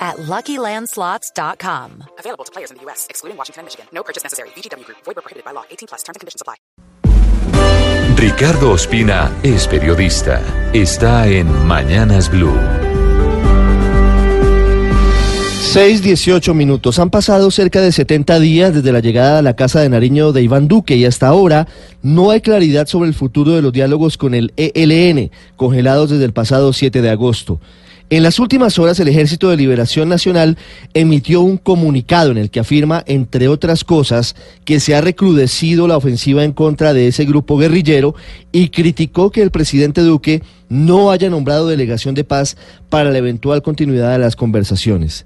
at LuckyLandSlots.com. Available to players in the U.S., excluding Washington and Michigan. No purchase necessary. VGW Group. Void prohibited by law. 18 plus. Terms and conditions apply. Ricardo Ospina es periodista. Está en Mañanas Blue. 6.18 minutos. Han pasado cerca de 70 días desde la llegada a la Casa de Nariño de Iván Duque y hasta ahora no hay claridad sobre el futuro de los diálogos con el ELN, congelados desde el pasado 7 de agosto. En las últimas horas, el Ejército de Liberación Nacional emitió un comunicado en el que afirma, entre otras cosas, que se ha recrudecido la ofensiva en contra de ese grupo guerrillero y criticó que el presidente Duque no haya nombrado delegación de paz para la eventual continuidad de las conversaciones.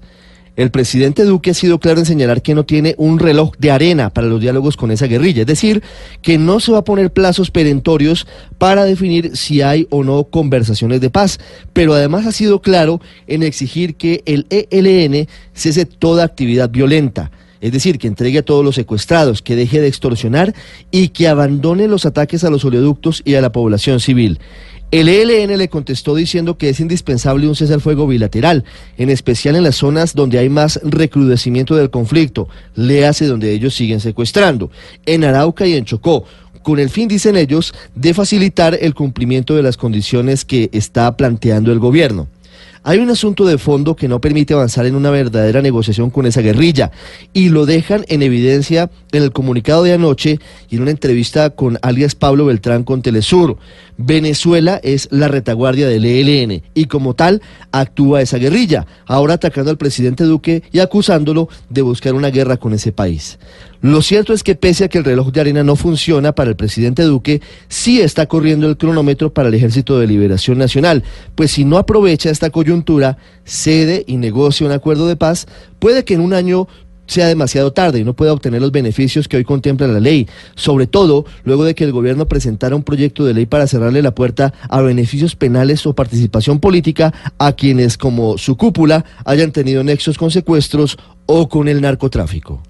El presidente Duque ha sido claro en señalar que no tiene un reloj de arena para los diálogos con esa guerrilla, es decir, que no se va a poner plazos perentorios para definir si hay o no conversaciones de paz, pero además ha sido claro en exigir que el ELN cese toda actividad violenta. Es decir, que entregue a todos los secuestrados, que deje de extorsionar y que abandone los ataques a los oleoductos y a la población civil. El ELN le contestó diciendo que es indispensable un cese al fuego bilateral, en especial en las zonas donde hay más recrudecimiento del conflicto, le hace donde ellos siguen secuestrando, en Arauca y en Chocó, con el fin, dicen ellos, de facilitar el cumplimiento de las condiciones que está planteando el gobierno. Hay un asunto de fondo que no permite avanzar en una verdadera negociación con esa guerrilla y lo dejan en evidencia en el comunicado de anoche y en una entrevista con alias Pablo Beltrán con Telesur. Venezuela es la retaguardia del ELN y como tal actúa esa guerrilla, ahora atacando al presidente Duque y acusándolo de buscar una guerra con ese país. Lo cierto es que pese a que el reloj de arena no funciona para el presidente Duque, sí está corriendo el cronómetro para el Ejército de Liberación Nacional, pues si no aprovecha esta coyuntura, cede y negocia un acuerdo de paz, puede que en un año sea demasiado tarde y no pueda obtener los beneficios que hoy contempla la ley, sobre todo luego de que el gobierno presentara un proyecto de ley para cerrarle la puerta a beneficios penales o participación política a quienes como su cúpula hayan tenido nexos con secuestros o con el narcotráfico.